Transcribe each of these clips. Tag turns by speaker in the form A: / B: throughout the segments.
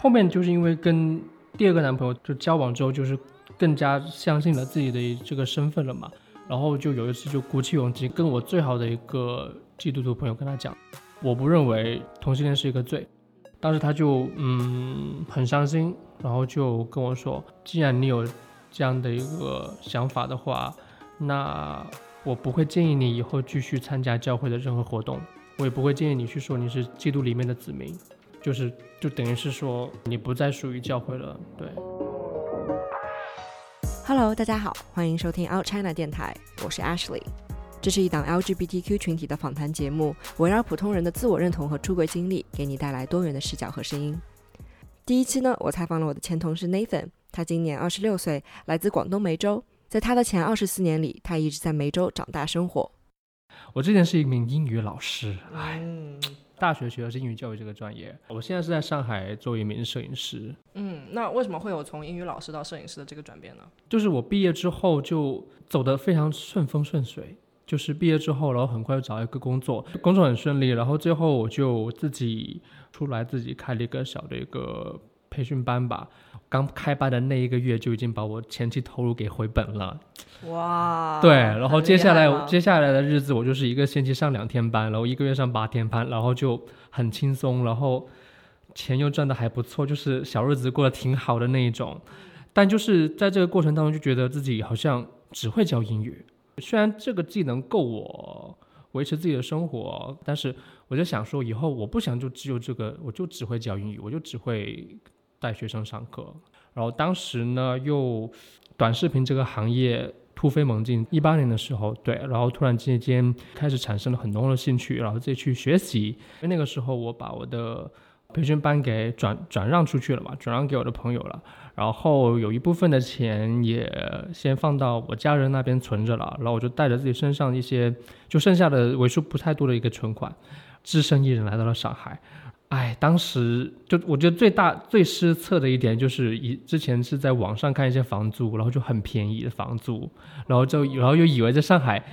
A: 后面就是因为跟第二个男朋友就交往之后，就是更加相信了自己的这个身份了嘛。然后就有一次就鼓起勇气跟我最好的一个基督徒朋友跟他讲，我不认为同性恋是一个罪。当时他就嗯很伤心，然后就跟我说，既然你有这样的一个想法的话，那我不会建议你以后继续参加教会的任何活动，我也不会建议你去说你是基督里面的子民，就是就等于是说你不再属于教会了，对。
B: Hello，大家好，欢迎收听 Out China 电台，我是 Ashley。这是一档 LGBTQ 群体的访谈节目，围绕普通人的自我认同和出轨经历，给你带来多元的视角和声音。第一期呢，我采访了我的前同事 Nathan，他今年二十六岁，来自广东梅州。在他的前二十四年里，他一直在梅州长大生活。
A: 我之前是一名英语老师，哎，
B: 嗯
A: 大学学的是英语教育这个专业，我现在是在上海做一名摄影师。
B: 嗯，那为什么会有从英语老师到摄影师的这个转变呢？
A: 就是我毕业之后就走得非常顺风顺水，就是毕业之后，然后很快就找到一个工作，工作很顺利，然后最后我就自己出来自己开了一个小的一个培训班吧。刚开班的那一个月就已经把我前期投入给回本了，
B: 哇，
A: 对，然后接下来接下来的日子我就是一个星期上两天班，然后一个月上八天班，然后就很轻松，然后钱又赚的还不错，就是小日子过得挺好的那一种。但就是在这个过程当中，就觉得自己好像只会教英语，虽然这个技能够我维持自己的生活，但是我就想说，以后我不想就只有这个，我就只会教英语，我就只会带学生上课。然后当时呢，又短视频这个行业突飞猛进，一八年的时候，对，然后突然之间开始产生了很浓的兴趣，然后自己去学习。因为那个时候我把我的培训班给转转让出去了嘛，转让给我的朋友了。然后有一部分的钱也先放到我家人那边存着了，然后我就带着自己身上一些就剩下的为数不太多的一个存款，只身一人来到了上海。哎，当时就我觉得最大最失策的一点就是以之前是在网上看一些房租，然后就很便宜的房租，然后就然后又以为在上海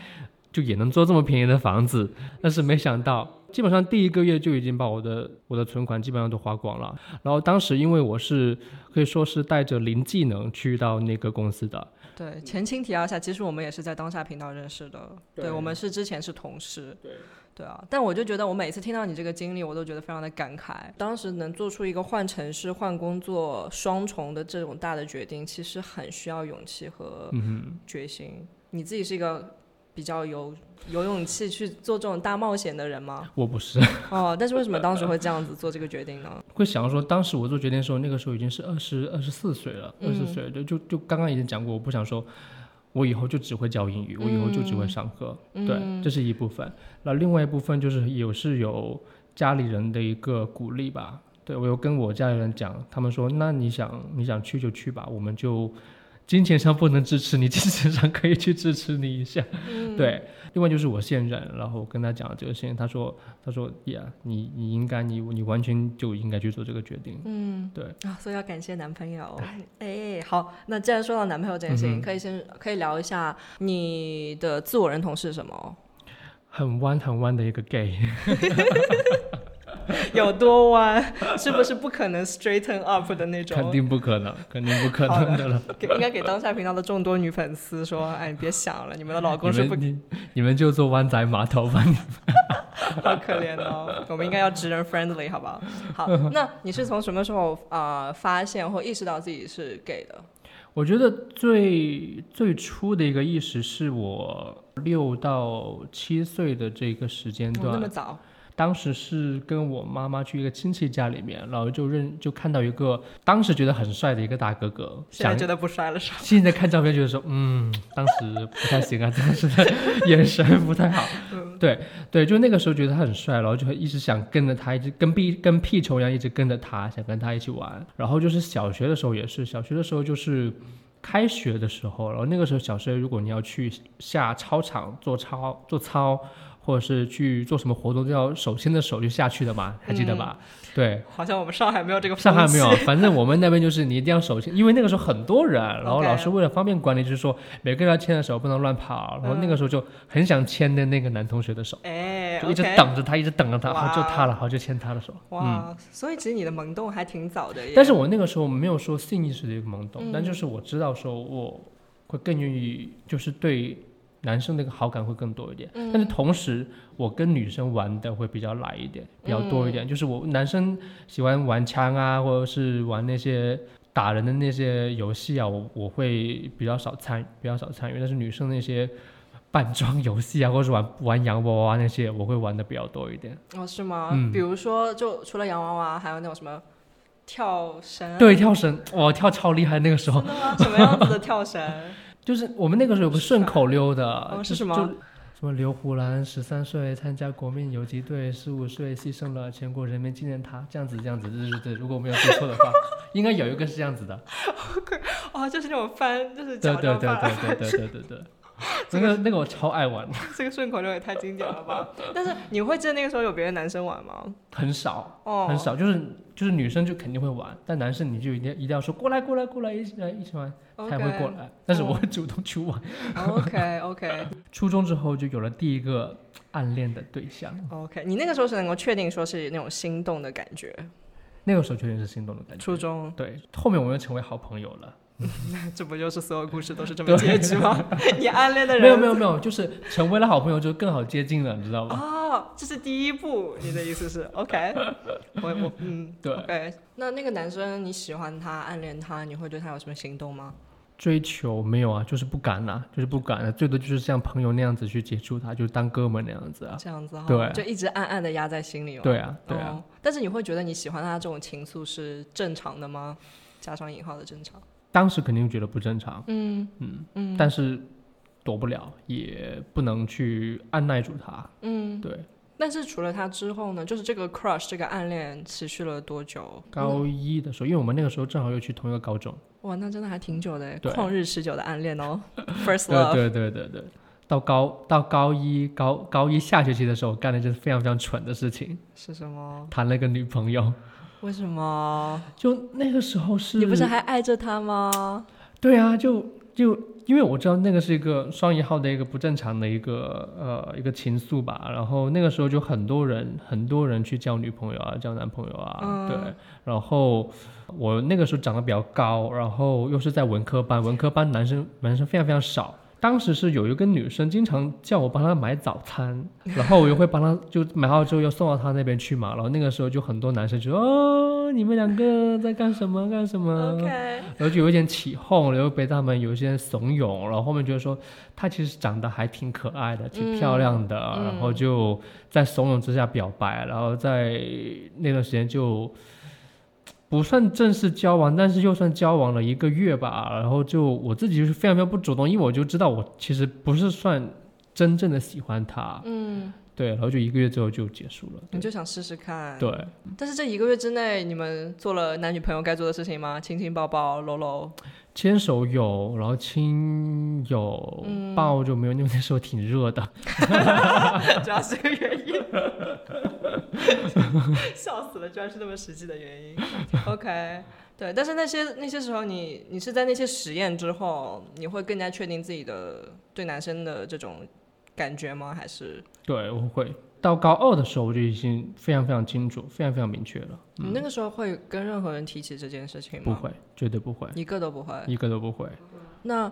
A: 就也能租这么便宜的房子，但是没想到基本上第一个月就已经把我的我的存款基本上都花光了。然后当时因为我是可以说是带着零技能去到那个公司的，
B: 对，前情提要一下，其实我们也是在当下频道认识的，对
A: 对
B: 我们是之前是同事，
A: 对，
B: 对啊。但我就觉得，我每次听到你这个经历，我都觉得非常的感慨。当时能做出一个换城市、换工作双重的这种大的决定，其实很需要勇气和
A: 嗯
B: 决心。你自己是一个比较有有勇气去做这种大冒险的人吗，？
A: 我不是
B: 哦，但是为什么当时会这样子做这个决定呢？
A: 会想说，当时我做决定的时候，那个时候已经是二十二十四岁了，二十
B: 嗯
A: 岁就就就刚刚已经讲过，我不想说。我以后就只会教英语，我以后就只会上课，对，
B: 嗯
A: 这是一部分。那另外一部分就是有是有家里人的一个鼓励吧，对我有跟我家里人讲，他们说，那你想你想去就去吧，我们就金钱上不能支持你，精神上可以去支持你一下，
B: 嗯
A: 对。另外就是我现任，然后我跟他讲了这个事情，他说他说呀，你你应该你你完全就应该去做这个决定，
B: 嗯，
A: 对。
B: 啊，所以要感谢男朋友。哎，好，那既然说到男朋友这件事情，
A: 嗯
B: 可以先可以聊一下你的自我认同是什么？
A: 很弯很弯的一个 gay，
B: 有多弯？是不是不可能 straighten up 的那种？
A: 肯定不可能，肯定不可能的了。
B: 给应该给当下频道的众多女粉丝说，哎，你别想了，你们的老公
A: 你
B: 是不
A: 们你你们就做湾仔码头吧，你们
B: 好可怜哦。我们应该要直人 friendly 好不好？好，那你是从什么时候啊、呃发现或意识到自己是 gay 的？
A: 我觉得最最初的一个意识是我六到七岁的这个时间
B: 哦那么，早？
A: 当时是跟我妈妈去一个亲戚家里面，然后就认就看到一个当时觉得很帅的一个大哥哥，
B: 现在觉得不帅了是吧？
A: 现在看照片觉得说，嗯，当时不太行啊，当时的眼神不太好。对对，就那个时候觉得他很帅，然后就一直想跟着他，一直跟屁跟屁虫一样，一直跟着他，想跟他一起玩。然后就是小学的时候也是，小学的时候就是开学的时候，然后那个时候小学如果你要去下操场做操做操。或者是去做什么活动都要手牵着手就下去的嘛，还记得吧？对，
B: 好像我们上海没有这个，
A: 上海没有，反正我们那边就是你一定要手牵，因为那个时候很多人，然后老师为了方便管理，就是说每个人要牵着手，不能乱跑，然后那个时候就很想牵的那个男同学的手，
B: 哎，
A: 就一直等着他，一直等着他，
B: 哇
A: 好就他了，好就牵他的手，嗯。
B: 哇，所以其实你的萌动还挺早的耶。
A: 但是我那个时候没有说性意识的一个萌动，
B: 嗯
A: 但就是我知道说我会更愿意，就是对男生的一个好感会更多一点。
B: 嗯
A: 但是同时，我跟女生玩的会比较来一点，比较多一
B: 嗯
A: 点。就是我男生喜欢玩枪啊，或者是玩那些打人的那些游戏啊，我我会比较少参比较少参与。但是女生那些扮装游戏啊，或者是玩玩洋娃娃那些，我会玩的比较多一点。
B: 哦，是吗？
A: 嗯
B: 比如说，就除了洋娃娃，还有那种什么跳绳？
A: 对，，跳绳，我，跳超厉害那个时候？
B: 什么样子的跳绳？
A: 就是我们那个时候有个顺口溜的，就是
B: 什么？
A: 就什么刘胡兰十三岁参加国民游击队，十五岁牺牲了全国人民纪念塔，这样子这样子，对对对，如果我没有记错的话，应该有一个是这样子的，
B: 哦，就是那种翻，就是
A: 对对对
B: 假装翻来
A: 对对对对对对，那个那个我超爱玩，
B: 这个顺口溜也太经典了吧！但是你会记得那个时候有别的男生玩吗？
A: 很少
B: 哦，
A: 很少，就是就是女生就肯定会玩，但男生你就一定一定要说过来过来过来一起来一起玩，才会过来，但是我会主动去玩。
B: OK OK
A: 初中之后就有了第一个暗恋的对象
B: ，OK，你那个时候是能够确定说是那种心动的感觉？
A: 那个时候确定是心动的感觉。
B: 初中，
A: 对，后面我们又成为好朋友了。
B: 这不就是所有故事都是这么结局吗？你暗恋的人
A: 没有没有没有，就是成为了好朋友就更好接近了，你知道吗？
B: 哦，这是第一步，你的意思是 OK？我我嗯
A: 对
B: OK。那那个男生你喜欢他，暗恋他，你会对他有什么行动吗？
A: 追求没有啊，就是不敢啊，就是不敢啊，最多就是像朋友那样子去接触他，就当哥们那样子啊。
B: 这样子哈，
A: 对
B: 就一直暗暗的压在心里吗？
A: 对啊，对啊，
B: 哦但是你会觉得你喜欢他这种情愫是正常的吗？加上引号的正常。
A: 当时肯定觉得不正常，
B: 嗯
A: 嗯
B: 嗯
A: 但是躲不了，也不能去按耐住他。
B: 嗯。
A: 对，
B: 但是除了他之后呢，就是这个 crush 这个暗恋持续了多久？
A: 高一的时候，因为我们那个时候正好又去同一个高中，
B: 哇，那真的还挺久的旷日持久的暗恋哦，first
A: 对
B: love。
A: 对对对对。到高到高一高高一下学期的时候，干了一件非常非常蠢的事情，
B: 是什么？
A: 谈了一个女朋友。
B: 为什么？
A: 就那个时候是
B: 你不是还爱着他吗？
A: 对啊，就就因为我知道那个是一个双引号的一个不正常的一个呃一个情愫吧，然后那个时候就很多人很多人去交女朋友啊，交男朋友啊，
B: 嗯
A: 对，然后我那个时候长得比较高，然后又是在文科班，文科班男生男生非常非常少。当时是有一个女生经常叫我帮她买早餐，然后我又会帮她就买好之后又送到她那边去嘛，然后那个时候就很多男生就说哦你们两个在干什么干什么
B: ？OK，
A: 然后就有一点起哄，然后被他们有一些怂恿，然后后面觉得说她其实长得还挺可爱的，挺漂亮的，
B: 嗯。
A: 然后就在怂恿之下表白，然后在那段时间就不算正式交往，但是又算交往了一个月吧，然后就我自己就是非常非常不主动，因为我就知道我其实不是算真正的喜欢他，
B: 嗯，
A: 对，然后就一个月之后就结束了，
B: 你就想试试看。
A: 对。
B: 但是这一个月之内，你们做了男女朋友该做的事情吗？亲亲抱抱、搂搂。
A: 牵手有，然后亲有，
B: 嗯
A: 抱就没有，因为那时候挺热的。
B: 主要是这个原因，笑死了，居然是那么实际的原因。OK，对，但是那些那些时候你，你是在那些实验之后，你会更加确定自己的对男生的这种感觉吗？还是
A: 对，我会到高二的时候，我就已经非常非常清楚，非常非常明确了。
B: 你那个时候会跟任何人提起这件事情吗？
A: 不，会，绝对不会，
B: 一个都不会。
A: 一个都不会。
B: 那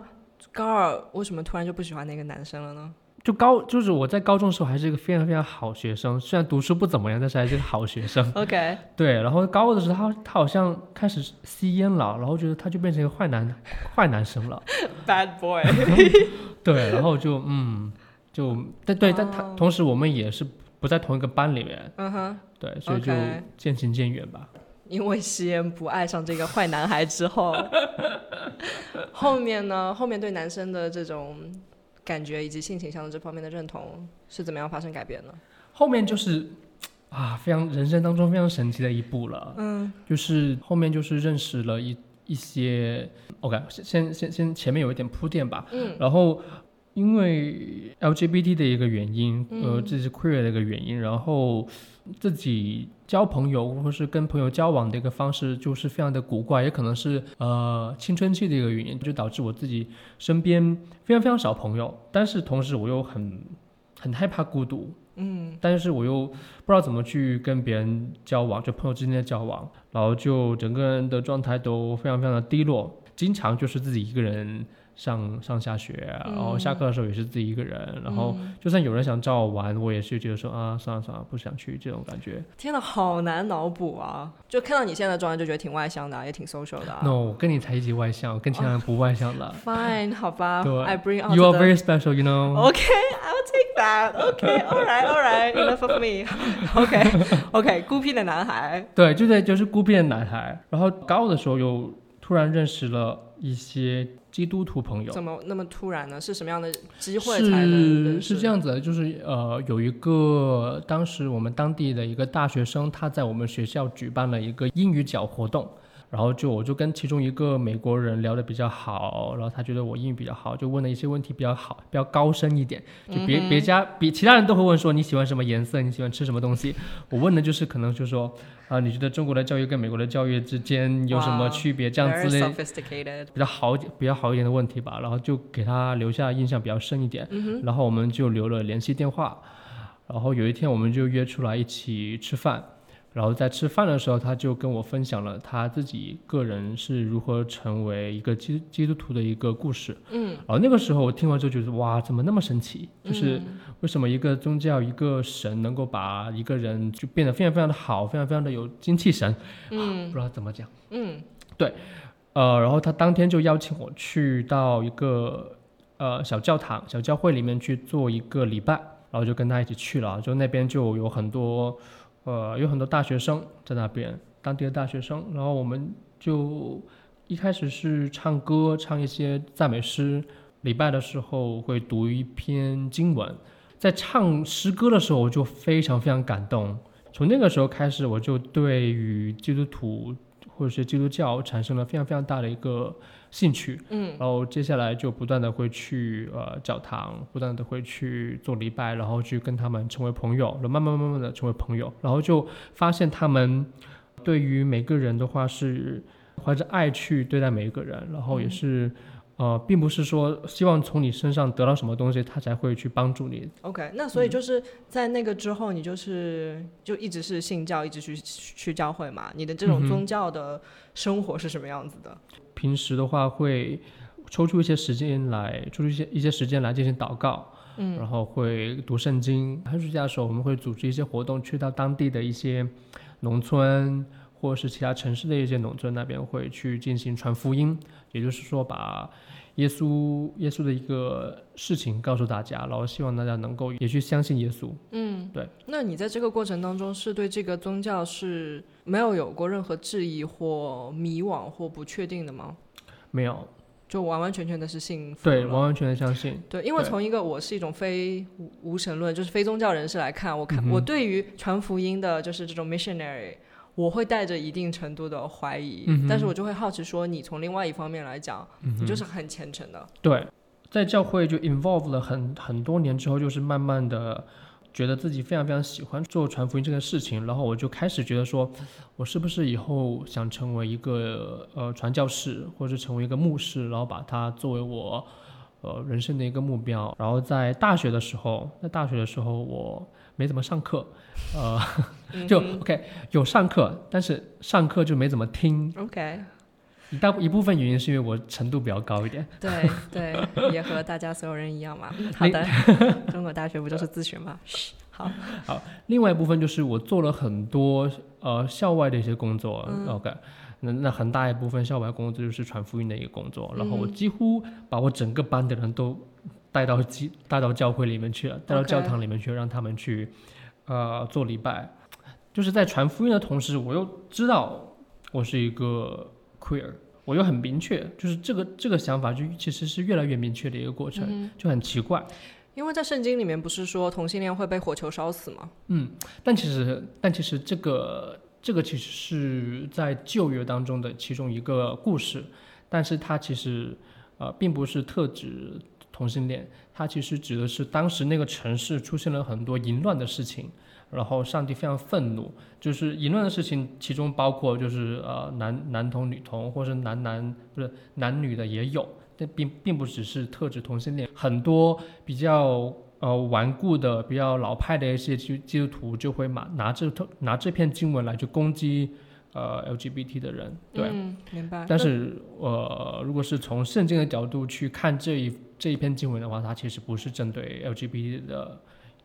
B: 高二为什么突然就不喜欢那个男生了呢？
A: 就高，就是我在高中的时候还是一个非常非常好学生，虽然读书不怎么样，但是还是个好学生。
B: OK，
A: 对，然后高二的时候，他他好像开始吸烟了，然后觉得他就变成一个坏男坏男生了。
B: Bad boy，
A: 对，然后就嗯，就但对，但他
B: 哦
A: 同时我们也是不在同一个班里面，
B: 嗯哼，
A: 对，所以就
B: OK
A: 渐行渐远吧。
B: 因为吸烟不爱上这个坏男孩之后，后面呢？后面对男生的这种感觉以及性倾向的这方面的认同是怎么样发生改变呢？
A: 后面就是啊，非常人生当中非常神奇的一步了。
B: 嗯
A: 就是后面就是认识了一一些，OK，先先先先前面有一点铺垫吧。
B: 嗯
A: 然后因为 LGBT 的一个原因，呃，
B: 嗯
A: 这是 queer 的一个原因，然后自己交朋友或是跟朋友交往的一个方式就是非常的古怪，也可能是呃青春期的一个原因，就导致我自己身边非常非常少朋友，但是同时我又很很害怕孤独，
B: 嗯。
A: 但是我又不知道怎么去跟别人交往，就朋友之间的交往，然后就整个人的状态都非常非常的低落，经常就是自己一个人上上下学，然后下课的时候也是自己一个人，然后
B: 嗯
A: 就算有人想找我玩，我也是觉得说啊，算了算了，不想去这种感觉。
B: 天哪，好难脑补啊！就看到你现在的状态，就觉得挺外向的、啊，也挺 social 的、啊。
A: no，我跟你才一级外向，我跟其他人不外向的。
B: Fine，好吧
A: 对
B: ，I bring out
A: You are very special, you know.
B: OK，I'll take that. OK，all right，all right，enough of me. OK，OK，孤僻的男孩。
A: 对，就在就是孤僻的男孩，然后高二的时候又突然认识了一些基督徒朋友。
B: 怎么那么突然呢？是什么样的机会才能
A: 是是这样子的，就是呃，有一个当时我们当地的一个大学生，他在我们学校举办了一个英语角活动，然后就我就跟其中一个美国人聊得比较好，然后他觉得我英语比较好，就问了一些问题比较好，比较高深一点，就别、别家比其他人都会问说你喜欢什么颜色，你喜欢吃什么东西，我问的就是可能就是说啊、你觉得中国的教育跟美国的教育之间有什么区别，这样之类。比较好比较好一点的问题吧，然后就给他留下印象比较深一点，然后我们就留了联系电话，然后有一天我们就约出来一起吃饭，然后在吃饭的时候，他就跟我分享了他自己个人是如何成为一个基基督徒的一个故事，
B: 嗯，
A: 然后那个时候我听完之后觉得哇，怎么那么神奇？就是
B: 嗯
A: 为什么一个宗教、一个神能够把一个人就变得非常非常的好，非常非常的有精气神，
B: 嗯
A: 不知道怎么讲。
B: 嗯对
A: 呃，然后他当天就邀请我去到一个呃小教堂、小教会里面去做一个礼拜，然后就跟他一起去了。就那边就有很多呃有很多大学生在那边，当地的大学生。然后我们就一开始是唱歌，唱一些赞美诗。礼拜的时候会读一篇经文，在唱诗歌的时候我就非常非常感动。从那个时候开始，我就对于基督徒或者是基督教产生了非常非常大的一个兴趣，
B: 嗯
A: 然后接下来就不断的会去呃教堂，不断的会去做礼拜，然后去跟他们成为朋友，然后慢慢慢慢的成为朋友，然后就发现他们对于每个人的话是怀着爱去对待每一个人，然后也是。呃，并不是说希望从你身上得到什么东西，他才会去帮助你。
B: OK，那所以就是在那个之后，你就是就一直是信教，一直去去教会嘛？你的这种宗教的生活是什么样子的？
A: 平时的话会抽出一些时间来，抽出一些一些时间来进行祷告，
B: 嗯
A: 然后会读圣经。寒暑假的时候，我们会组织一些活动，去到当地的一些农村或者是其他城市的一些农村那边，会去进行传福音，也就是说把耶稣耶稣的一个事情告诉大家，然后希望大家能够也去相信耶稣。
B: 嗯，
A: 对。
B: 那你在这个过程当中，是对这个宗教是没有有过任何质疑或迷惘或不确定的吗？
A: 没有，
B: 就完完全全的是信
A: 对，完完全全相信。
B: 对，因为从一个我是一种非无无神论，就是非宗教人士来看，我看、
A: 嗯
B: 我对于传福音的，就是这种 missionary，我会带着一定程度的怀疑，
A: 嗯
B: 但是我就会好奇说，你从另外一方面来讲，
A: 嗯
B: 你就是很虔诚的。
A: 对，在教会就 involve 了很很多年之后，就是慢慢的觉得自己非常非常喜欢做传福音这件事情，然后我就开始觉得说，我是不是以后想成为一个呃传教士，或者成为一个牧师，然后把它作为我呃人生的一个目标。然后在大学的时候，在大学的时候我没怎么上课，呃，就 OK 有上课，但是上课就没怎么听。
B: OK，
A: 一大一部分原因是因为我程度比较高一点。
B: 对对，也和大家所有人一样嘛。嗯好的，中国大学不就是自学吗？好 好，
A: 另外一部分就是我做了很多呃校外的一些工作、o k 那那很大一部分校外工作就是传福音的一个工作，然后我几乎把我整个班的人都带到基带到教会里面去了，带到教堂里面去，让他们去呃做礼拜。就是在传福音的同时，我又知道我是一个 queer，我又很明确，就是这个这个想法就其实是越来越明确的一个过程，就很奇怪。
B: 因为在圣经里面不是说同性恋会被火球烧死吗？
A: 嗯但其实，但其实这个这个其实是在旧约当中的其中一个故事，但是它其实呃并不是特指同性恋，它其实指的是当时那个城市出现了很多淫乱的事情，然后上帝非常愤怒，就是淫乱的事情，其中包括就是呃男男同女同，或是男男不是男女的也有，但并并不只是特指同性恋，很多比较呃顽固的、比较老派的一些基基督徒就会拿拿这拿这篇经文来去攻击。呃，LGBT 的人，对，
B: 嗯，明白。
A: 但是，呃，如果是从圣经的角度去看这一这一篇经文的话，它其实不是针对 LGBT 的，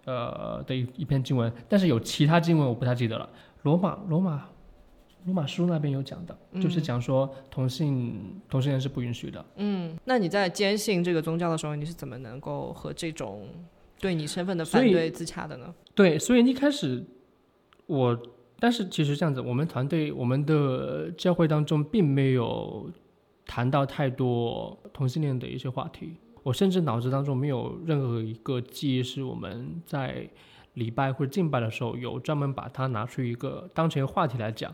A: 呃的一一篇经文。但是有其他经文我不太记得了。罗马罗马罗马书那边有讲的，就是讲说同性同性恋是不允许的。
B: 嗯，那你在坚信这个宗教的时候，你是怎么能够和这种对你身份的反对自洽的呢？
A: 对，所以一开始我。但是其实这样子，我们团队我们的教会当中并没有谈到太多同性恋的一些话题。我甚至脑子当中没有任何一个记忆是我们在礼拜或者敬拜的时候有专门把它拿出一个当成一个话题来讲。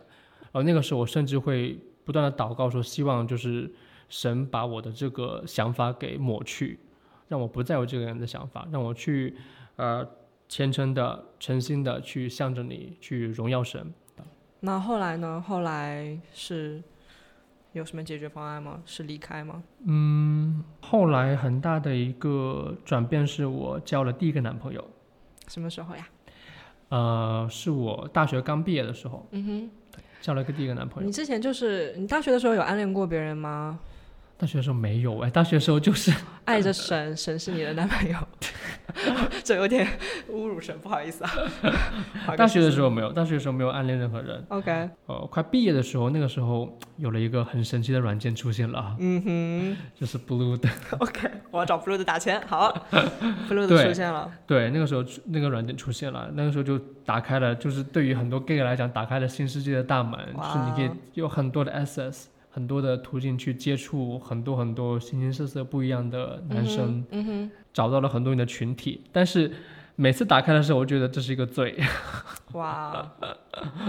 A: 然后那个时候我甚至会不断的祷告说，希望就是神把我的这个想法给抹去，让我不再有这个人的想法，让我去呃。虔诚的、诚心的去向着你去荣耀神。
B: 那后来呢？后来是有什么解决方案吗？是离开吗？
A: 嗯，后来很大的一个转变是我交了第一个男朋友。
B: 什么时候呀？
A: 呃，是我大学刚毕业的时候。
B: 嗯哼，
A: 交了个第一个男朋友。
B: 你之前就是你大学的时候有暗恋过别人吗？
A: 大学的时候没有哎，大学的时候就是
B: 爱着神，神是你的男朋友，这有点侮辱神，不好意思啊。
A: 大学的时候没有，大学的时候没有暗恋任何人。
B: OK，
A: 呃，快毕业的时候，那个时候有了一个很神奇的软件出现了，
B: 嗯哼，
A: 就是 Blue 的。
B: OK，我要找 Blue 的打钱。好，Blue 的出现了。
A: 对，那个时候那个软件出现了，那个时候就打开了，就是对于很多 gay 来讲，打开了新世界的大门，就是你可以有很多的 access。很多的途径去接触很多很多形形色色不一样的男生，
B: 嗯哼，
A: 找到了很多你的群体，但是每次打开的时候，我觉得这是一个罪。
B: 哇！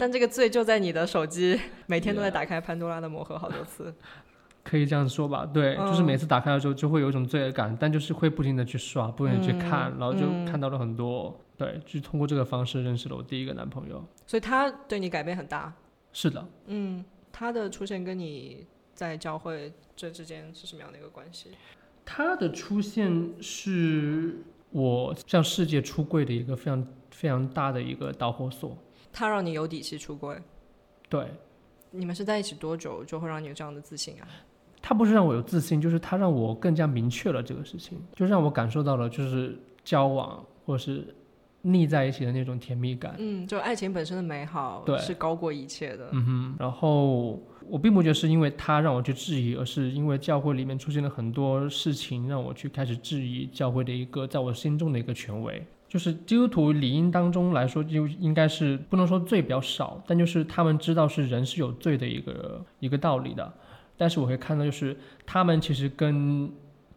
B: 但这个罪就在你的手机，每天都在打开潘多拉的魔盒好多次。
A: 可以这样说吧？对，就是每次打开的时候就会有一种罪恶感，但就是会不停的去刷，不停的去看，然后就看到了很多。对，就通过这个方式认识了我第一个男朋友。
B: 所以他对你改变很大。
A: 是的。
B: 嗯。他的出现跟你在教会这之间是什么样的一个关系？
A: 他的出现是我向世界出柜的一个非常非常大的一个导火索。
B: 他让你有底气出柜？
A: 对。
B: 你们是在一起多久就会让你有这样的自信啊？
A: 他不是让我有自信，就是他让我更加明确了这个事情，就让我感受到了就是交往或是。腻在一起的那种甜蜜感，
B: 嗯，就爱情本身的美好，
A: 对，
B: 是高过一切的，
A: 嗯哼。然后我并不觉得是因为他让我去质疑，而是因为教会里面出现了很多事情，让我去开始质疑教会的一个在我心中的一个权威。就是基督徒理应当中来说，就应该是不能说罪比较少，但就是他们知道是人是有罪的一个一个道理的。但是我会看到，就是他们其实跟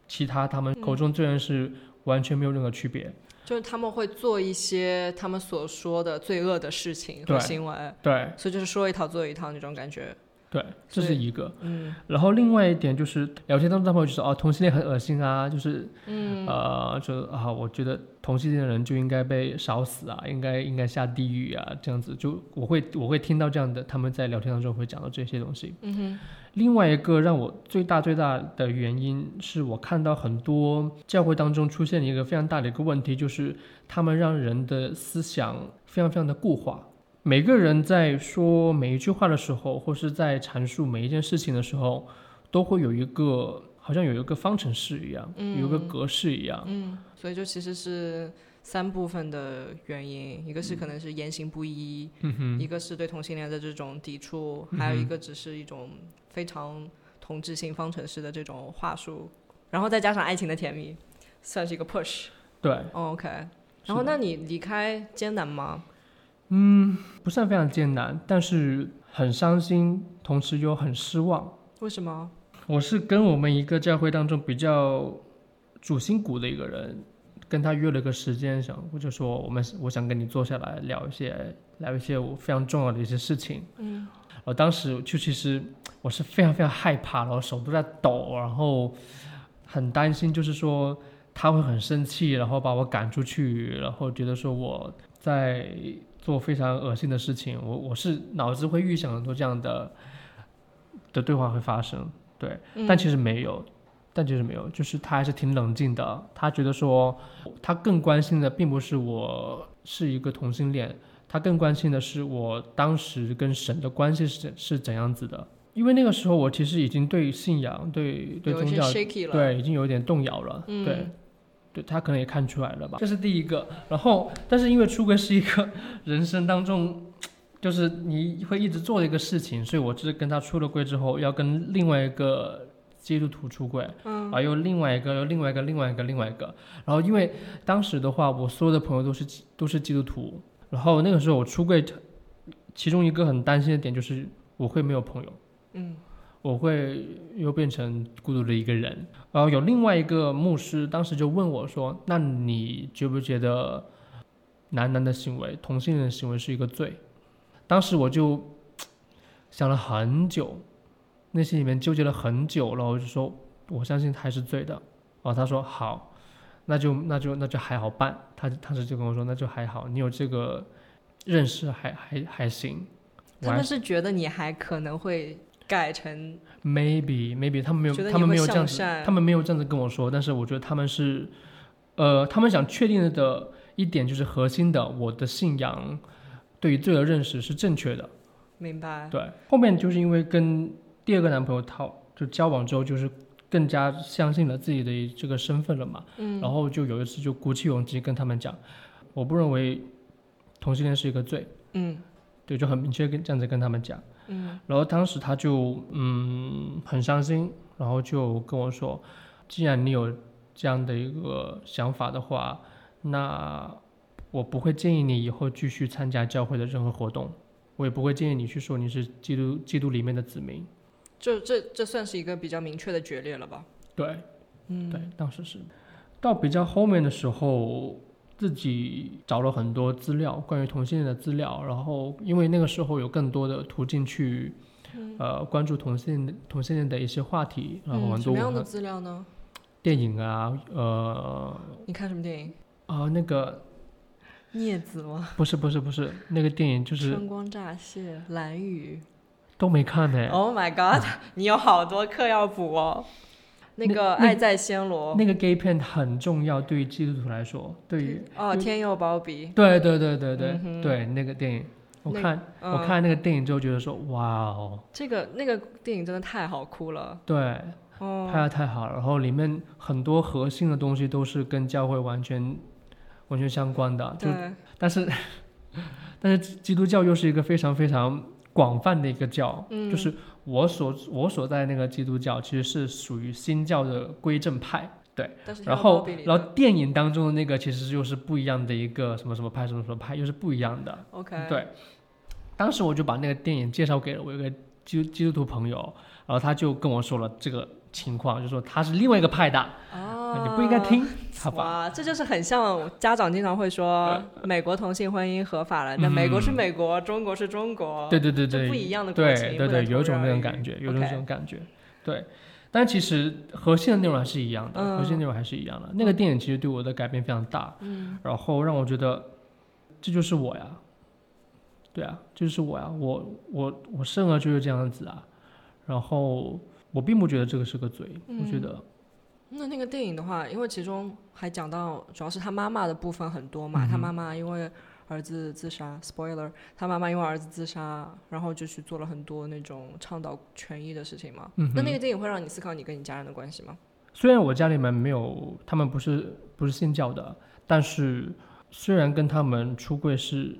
A: 其他他们口中罪人是完全没有任何区别。
B: 就是他们会做一些他们所说的罪恶的事情和行为，
A: 对，
B: 所以就是说一套做一套那种感觉，
A: 对，这是一个，
B: 嗯，
A: 然后另外一点就是聊天当中，朋友就说哦，同性恋很恶心啊，就是，
B: 嗯，
A: 呃，就啊，我觉得同性恋的人就应该被烧死啊，应该应该下地狱啊，这样子，就我会我会听到这样的，他们在聊天当中会讲到这些东西，
B: 嗯哼。
A: 另外一个让我最大最大的原因是我看到很多教会当中出现一个非常大的一个问题，就是他们让人的思想非常非常的固化。每个人在说每一句话的时候，或是在阐述每一件事情的时候，都会有一个好像有一个方程式一样，有一个格式一样。
B: 嗯，所以就其实是。三部分的原因，一个是可能是言行不一，一个是对同性恋的这种抵触，还有一个只是一种非常同质性方程式的这种话术，然后再加上爱情的甜蜜，算是一个 push。
A: 对
B: ，OK。然后那你离开艰难吗？
A: 嗯，不算非常艰难，但是很伤心，同时又很失望。
B: 为什么？
A: 我是跟我们一个教会当中比较主心骨的一个人。跟他约了个时间，想我就说我们我想跟你坐下来聊一些聊一些我非常重要的一些事情。
B: 嗯，
A: 我当时就其实我是非常非常害怕，然后手都在抖，然后很担心，就是说他会很生气，然后把我赶出去，然后觉得说我在做非常恶心的事情，我我是脑子会预想很多这样的的对话会发生，对，但其实没有，但其实没有，就是他还是挺冷静的，他觉得说他更关心的并不是我是一个同性恋，他更关心的是我当时跟神的关系是是怎样子的。因为那个时候我其实已经对信仰、对对宗教，对已经有点动摇了，对，对他可能也看出来了吧。这是第一个。然后，但是因为出轨是一个 人生当中，就是你会一直做的一个事情，所以我就是跟他出了柜之后，要跟另外一个基督徒出柜，嗯，啊，又另外一个，又另外一个，另外一个，另外一个。然后因为当时的话，我所有的朋友都是都是基督徒，然后那个时候我出柜，其中一个很担心的点就是我会没有朋友。
B: 嗯，
A: 我会又变成孤独的一个人。然后有另外一个牧师，当时就问我说：“那你觉不觉得男男的行为、同性恋的行为是一个罪？”当时我就想了很久，内心里面纠结了很久，然后就说：“我相信他是罪的。”然后他说：“好，那就那就那就还好办。”他当时就跟我说：“那就还好，你有这个认识还还还行。”
B: 他们是觉得你还可能会。改成
A: maybe maybe 他们没有他们没有这样子他们没有这样子跟我说，但是我觉得他们是，呃，他们想确定的一点就是核心的，我的信仰对于罪的认识是正确的。
B: 明白。
A: 对，后面就是因为跟第二个男朋友他就交往之后，就是更加相信了自己的这个身份了嘛。嗯。然后就有一次就鼓起勇气跟他们讲，我不认为同性恋是一个罪。
B: 嗯。
A: 对，就很明确跟这样子跟他们讲。
B: 嗯，
A: 然后当时他就嗯很伤心，然后就跟我说，既然你有这样的一个想法的话，那我不会建议你以后继续参加教会的任何活动，我也不会建议你去说你是基督基督里面的子民。
B: 这这这算是一个比较明确的决裂了吧？
A: 对，
B: 嗯，
A: 对，当时是，到比较后面的时候。自己找了很多资料，关于同性恋的资料，然后因为那个时候有更多的途径去，呃，关注同性同性恋的一些话题，然后很多什
B: 么样的资料呢？
A: 电影啊，呃，
B: 你看什么电影？
A: 啊，那个
B: 镊子吗？
A: 不是不是不是，那个电影就是
B: 春光乍泄，蓝雨
A: 都没看呢。
B: Oh my god，你有好多课要补哦。那个爱在暹罗，
A: 那个 gay 片很重要，对于基督徒来说，对于
B: 哦天佑包比，
A: 对对对对对对，那个电影，我看我看那个电影之后觉得说，哇哦，
B: 这个那个电影真的太好哭了，
A: 对，拍的太好了，然后里面很多核心的东西都是跟教会完全完全相关的，就但是 但是基督教又是一个非常非常广泛的一个教，就是。我所我所在那个基督教其实是属于新教的归正派，对。然后然后电影当中的那个其实又是不一样的一个什么什么派什么什么派，又是不一样的。
B: OK。
A: 对。当时我就把那个电影介绍给了我一个基基督徒朋友，然后他就跟我说了这个情况，就是说他是另外一个派的。
B: 哦。
A: 你不应该听，好吧？
B: 哇，这就是很像家长经常会说，美国同性婚姻合法了，那美国是美国，中国是中国，
A: 对对对对，
B: 不一样的
A: 国情，对对对，有一种那种感觉，有种这种感觉，对。但其实核心的内容还是一样的，核心内容还是一样的。那个电影其实对我的改变非常大，
B: 嗯，
A: 然后让我觉得这就是我呀，对啊，就是我呀，我我我生而就是这样子啊，然后我并不觉得这个是个罪，我觉得。
B: 那那个电影的话，因为其中还讲到，主要是他妈妈的部分很多嘛。他妈妈因为儿子自杀，spoiler，他妈妈因为儿子自杀，然后就去做了很多那种倡导权益的事情嘛。那那个电影会让你思考你跟你家人的关系吗？
A: 虽然我家里面没有，他们不是不是信教的，但是虽然跟他们出柜是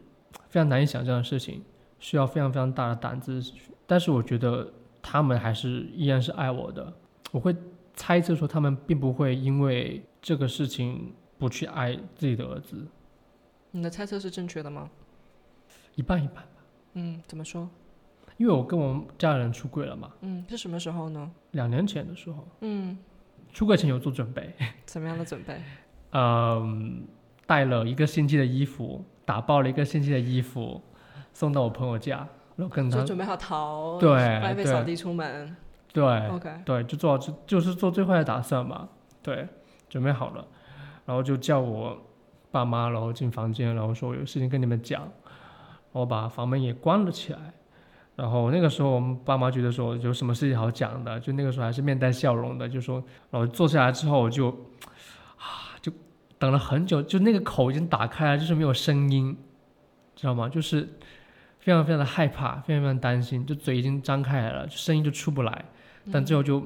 A: 非常难以想象的事情，需要非常非常大的胆子，但是我觉得他们还是依然是爱我的，我会。猜测说他们并不会因为这个事情不去爱自己的儿子。
B: 你的猜测是正确的吗？
A: 一半一半吧。
B: 嗯，怎么说？
A: 因为我跟我们家人出柜了嘛。
B: 嗯，是什么时候呢？
A: 两年前的时候。
B: 嗯。
A: 出柜前有做准备。
B: 怎么样的准备？
A: 嗯，带了一个星期的衣服，打包了一个星期的衣服，送到我朋友家，然后跟他。
B: 就准备好逃。
A: 对。
B: 白费扫地出门。
A: 对，对，就做好，就就是做最坏的打算嘛。对，准备好了，然后就叫我爸妈，然后进房间，然后说我有事情跟你们讲，然后把房门也关了起来。然后那个时候我们爸妈觉得说有什么事情好讲的，就那个时候还是面带笑容的，就说，然后坐下来之后就啊就等了很久，就那个口已经打开了，就是没有声音，知道吗？就是非常非常的害怕，非常非常担心，就嘴已经张开来了，声音就出不来，但最后就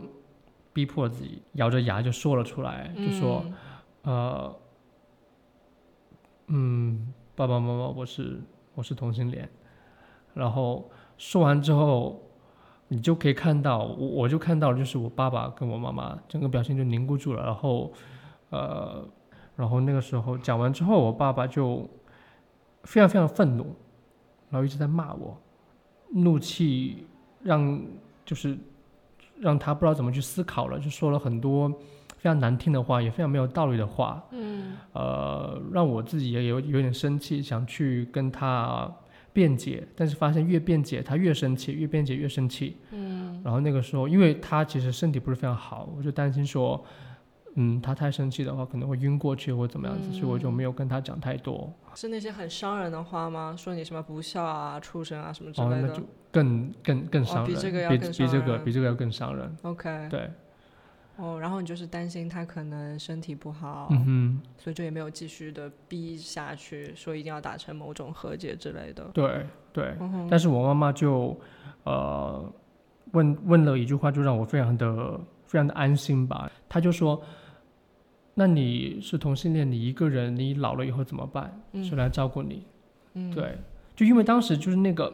A: 逼迫自己咬着牙就说了出来，就说。呃，嗯，爸爸妈妈，我是我是同性恋，然后说完之后，你就可以看到，我我就看到就是我爸爸跟我妈妈整个表情就凝固住了，然后，呃，然后那个时候讲完之后，我爸爸就非常非常愤怒，然后一直在骂我，怒气让就是让他不知道怎么去思考了，就说了很多。非常难听的话，也非常没有道理的话，
B: 嗯，
A: 呃，让我自己也有有点生气，想去跟他辩解，但是发现越辩解他越生气，越辩解越生气，
B: 嗯，
A: 然后那个时候，因为他其实身体不是非常好，我就担心说，嗯，他太生气的话可能会晕过去或怎么样子，所以我就没有跟他讲太多。
B: 是那些很伤人的话吗？说你什么不孝啊、畜生啊什么之类
A: 的？哦，那就更更更伤人，
B: 比这个要
A: 比
B: 比
A: 这个比这个要更伤人。
B: OK，
A: 对。
B: 哦，然后你就是担心他可能身体不好，
A: 嗯哼
B: 所以就也没有继续的逼下去，说一定要达成某种和解之类的。
A: 对对，但是我妈妈就，呃，问问了一句话，就让我非常的非常的安心吧。她就说：“那你是同性恋，你一个人，你老了以后怎么办？谁来照顾你？”
B: 嗯，
A: 对，就因为当时就是那个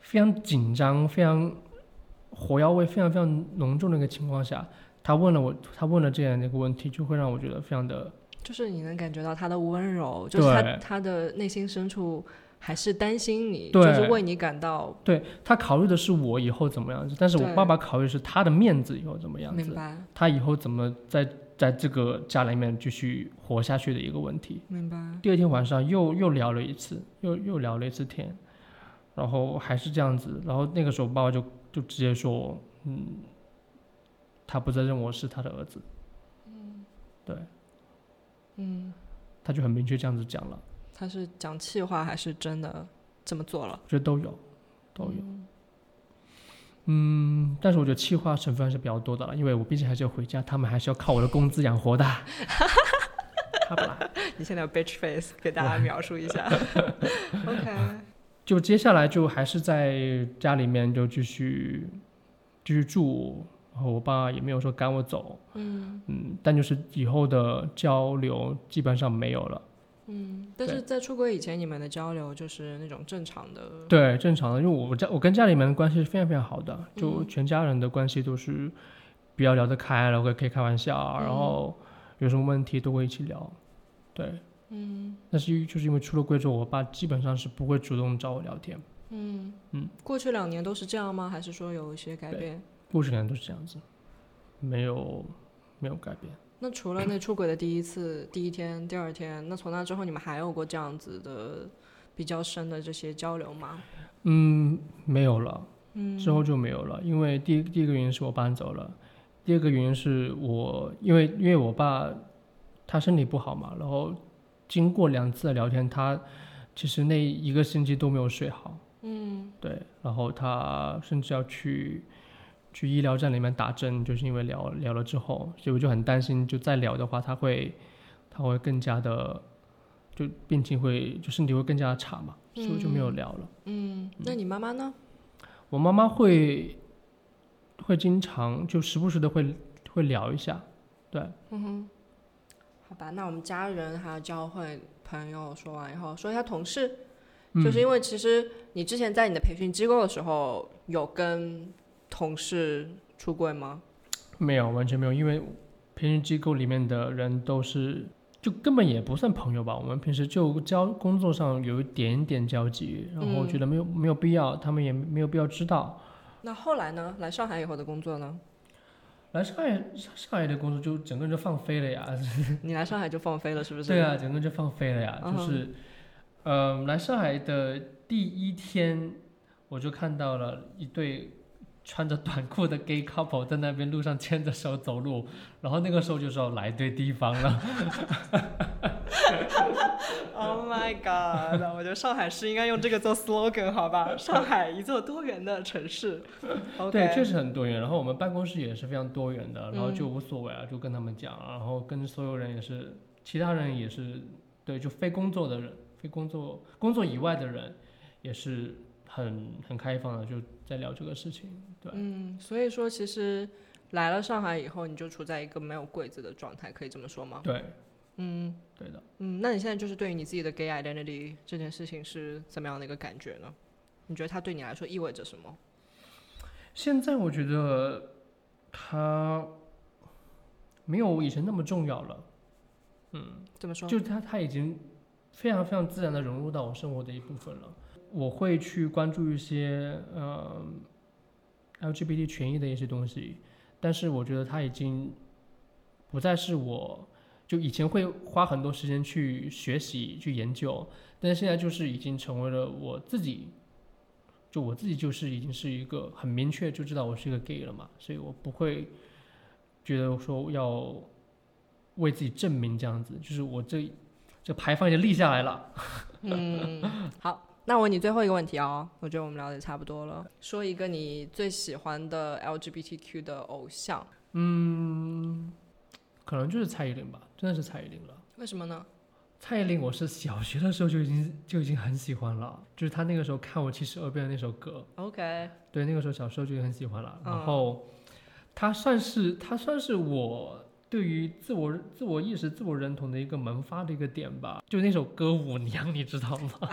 A: 非常紧张、非常火药味非常非常浓重的一个情况下。他问了我，他问了这样的一个问题，就会让我觉得非常的，
B: 就是你能感觉到他的温柔，就是他他的内心深处还是担心你，就是为你感到。
A: 对他考虑的是我以后怎么样子，但是我爸爸考虑是他的面子以后怎么样子，
B: 明白？
A: 他以后怎么在在这个家里面继续活下去的一个问题，
B: 明白？
A: 第二天晚上又又聊了一次，又又聊了一次天，然后还是这样子，然后那个时候爸爸就就直接说，嗯。他不再认我是他的儿子，
B: 嗯，
A: 对，
B: 嗯，
A: 他就很明确这样子讲了。
B: 他是讲气话还是真的这么做了？
A: 我觉得都有，都有。嗯，但是我觉得气话成分还是比较多的了，因为我毕竟还是要回家，他们还是要靠我的工资养活的。哈 哈
B: 你现在有 bitch face 给大家描述一下。OK。
A: 就接下来就还是在家里面就继续继续住。然后我爸也没有说赶我走，
B: 嗯
A: 嗯，但就是以后的交流基本上没有了，
B: 嗯，但是在出轨以前，你们的交流就是那种正常的，
A: 对，正常的，因为我家我跟家里面的关系是非常非常好的，就全家人的关系都是比较聊得开，然后可以开玩笑，然后有什么问题都会一起聊，对，
B: 嗯，
A: 但是就是因为出了贵州，我爸基本上是不会主动找我聊天，
B: 嗯。
A: 嗯，
B: 过去两年都是这样吗？还是说有一些改变？
A: 过去两年都是这样子，没有没有改变。
B: 那除了那出轨的第一次、第一天、第二天，那从那之后你们还有过这样子的比较深的这些交流吗？
A: 嗯，没有了。
B: 嗯，
A: 之后就没有了，因为第第一个原因是我搬走了，第二个原因是我因为因为我爸他身体不好嘛，然后经过两次的聊天，他其实那一个星期都没有睡好。
B: 嗯，
A: 对，然后他甚至要去。去医疗站里面打针，就是因为聊聊了之后，所以我就很担心，就再聊的话，他会，他会更加的，就病情会，就身体会更加的差嘛，所以我就没有聊了。
B: 嗯，那你妈妈呢？
A: 我妈妈会，会经常就时不时的会会聊一下，对。
B: 嗯哼。好吧，那我们家人还有教会朋友说完以后，说一下同事，就是因为其实你之前在你的培训机构的时候有跟。同事出柜吗？
A: 没有，完全没有。因为培训机构里面的人都是，就根本也不算朋友吧。我们平时就交工作上有一点点交集，然后觉得没有没有必要，他们也没有必要知道。
B: 那后来呢？来上海以后的工作呢？
A: 来上海，上海的工作就整个人就放飞了呀。
B: 你来上海就放飞了，是不是？
A: 对啊，整个就放飞了呀。就是，呃，来上海的第一天，我就看到了一对。穿着短裤的 gay couple 在那边路上牵着手走路，然后那个时候就说来对地方了。
B: Oh my god！我觉得上海市应该用这个做 slogan 好吧？上海一座多元的城市。
A: 对，确实很多元。然后我们办公室也是非常多元的，然后就无所谓啊，就跟他们讲，然后跟所有人也是，其他人也是，对，就非工作的人，非工作工作以外的人，也是很很开放的，就在聊这个事情。对，
B: 嗯，所以说其实来了上海以后，你就处在一个没有柜子的状态，可以这么说吗？
A: 对，
B: 嗯
A: 对的。
B: 嗯，那你现在就是对于你自己的 gay identity 这件事情是怎么样的一个感觉呢？你觉得它对你来说意味着什么？
A: 现在我觉得它没有以前那么重要了。嗯，
B: 怎么说？
A: 就它它已经非常非常自然的融入到我生活的一部分了。我会去关注一些呃 LGBT 权益的一些东西，但是我觉得它已经不再是我就以前会花很多时间去学习去研究，但是现在就是已经成为了我自己。就我自己就是已经是一个很明确就知道我是一个 gay 了嘛，所以我不会觉得说要为自己证明这样子，就是我这这牌坊已经立下来了。
B: 嗯，好，那我问你最后一个问题哦，我觉得我们聊的也差不多了。说一个你最喜欢的 LGBTQ 的偶像，
A: 嗯，可能就是蔡依林吧，真的是蔡依林了。
B: 为什么呢？
A: 蔡依林，我是小学的时候就已经就已经很喜欢了，就是她那个时候看我七十二变的那首歌
B: ，OK，
A: 对，那个时候小时候就已经很喜欢了。
B: 嗯
A: 然后，她算是她算是我对于自我自我意识、自我认同的一个萌发的一个点吧。就那首歌《舞娘》，你知道吗？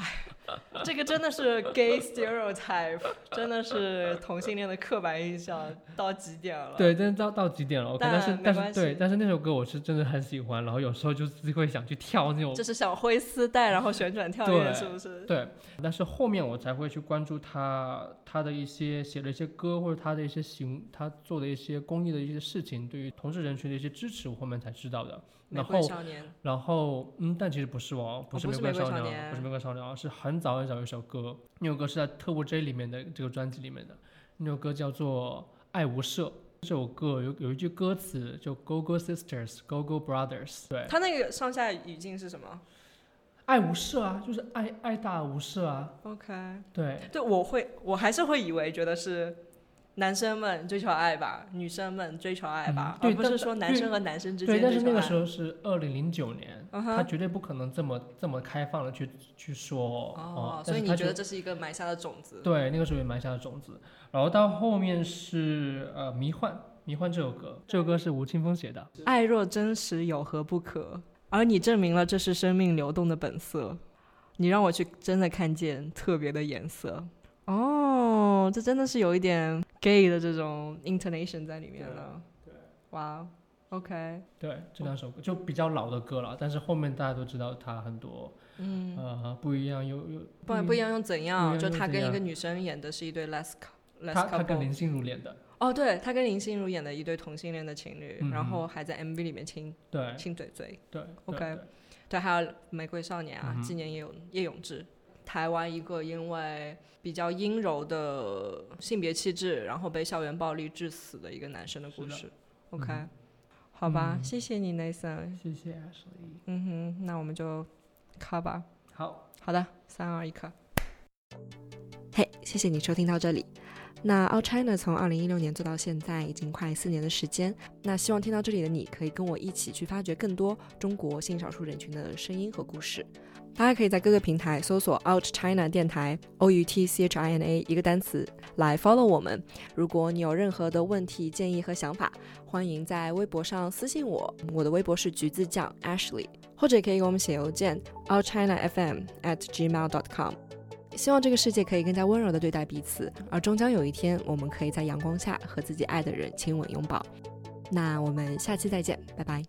B: 这个真的是 gay stereotype，真的是同性恋的刻板印象到极点了。
A: 对，真的到到极点了。OK，
B: 但
A: 但是但是对，但是那首歌我是真的很喜欢，然后有时候就自己会想去跳那种
B: 就是小灰丝带，然后旋转跳跃，
A: 对
B: 是不是？
A: 对，但是后面我才会去关注他他的一些写的一些歌，或者他的一些行，他做的一些公益的一些事情，对于同志人群的一些支持，我后面才知道的。
B: 玫
A: 然后，
B: 瑰少年，
A: 然后，嗯，但其实不是哦，不是
B: 玫瑰
A: 少年，不是玫瑰少年，是很早很早一首歌，那首歌是在《特务 J》里面的这个专辑里面的，那首歌叫做《爱无赦》。这首歌有有一句歌词就 “Go Go Sisters, Go Go Brothers”，对，
B: 他那个上下语境是什么？
A: 爱无赦啊，就是爱爱大无赦啊
B: ，？OK，
A: 对，
B: 对，我会，我还是会以为觉得是男生们追求爱吧，女生们追求爱吧，
A: 嗯对
B: 而不是说男生和男生之间
A: 对，但是那个时
B: 候，
A: 是二零零九年，
B: 嗯
A: 他绝对不可能这么这么开放的去去说
B: 哦，
A: 但
B: 所以你觉得这是一个埋下的种子？
A: 对那个时候也埋下了种子，然后到后面是呃迷幻迷幻这首歌，这首歌是吴青峰写的，
B: 爱若真实，有何不可？而你证明了这是生命流动的本色，你让我去真的看见特别的颜色。哦，这真的是有一点 gay 的这种 intonation 在里面了。
A: 对，
B: 哇，OK，
A: 对这两首歌就比较老的歌了，但是后面大家都知道他很多
B: 嗯，
A: 呃不一样，又又
B: 不然不一样又怎样？就他跟一个女生演的是一对 les les
A: 他他跟。林心如演的，
B: 哦，对，他跟林心如演的一对同性恋的情侣，
A: 嗯
B: 然后还在 MV 里面亲
A: 对
B: 亲嘴嘴。
A: 对
B: OK
A: 对对
B: 对，还有《玫瑰少年》啊，纪念叶永叶永志，台湾一个因为比较阴柔的性别气质，然后被校园暴力致死的一个男生的故事。OK，、
A: 嗯
B: 好吧，
A: 嗯
B: 谢谢你，Nathan。
A: 谢谢 Ashley，
B: 嗯哼，那我们就卡吧。
A: 好，
B: 好的，三二一，卡。嘿谢谢你收听到这里。那 All China 从二零一六年做到现在，已经快四年的时间。那希望听到这里的你，可以跟我一起去发掘更多中国性少数人群的声音和故事。大家可以在各个平台搜索 Out China 电台 O U T C H I N A 一个单词来 follow 我们。如果你有任何的问题、建议和想法，欢迎在微博上私信我，我的微博是橘子酱 Ashley，或者也可以给我们写邮件 outchinafm at gmail dot com。希望这个世界可以更加温柔地对待彼此，而终将有一天，我们可以在阳光下和自己爱的人亲吻拥抱。那我们下期再见，拜拜。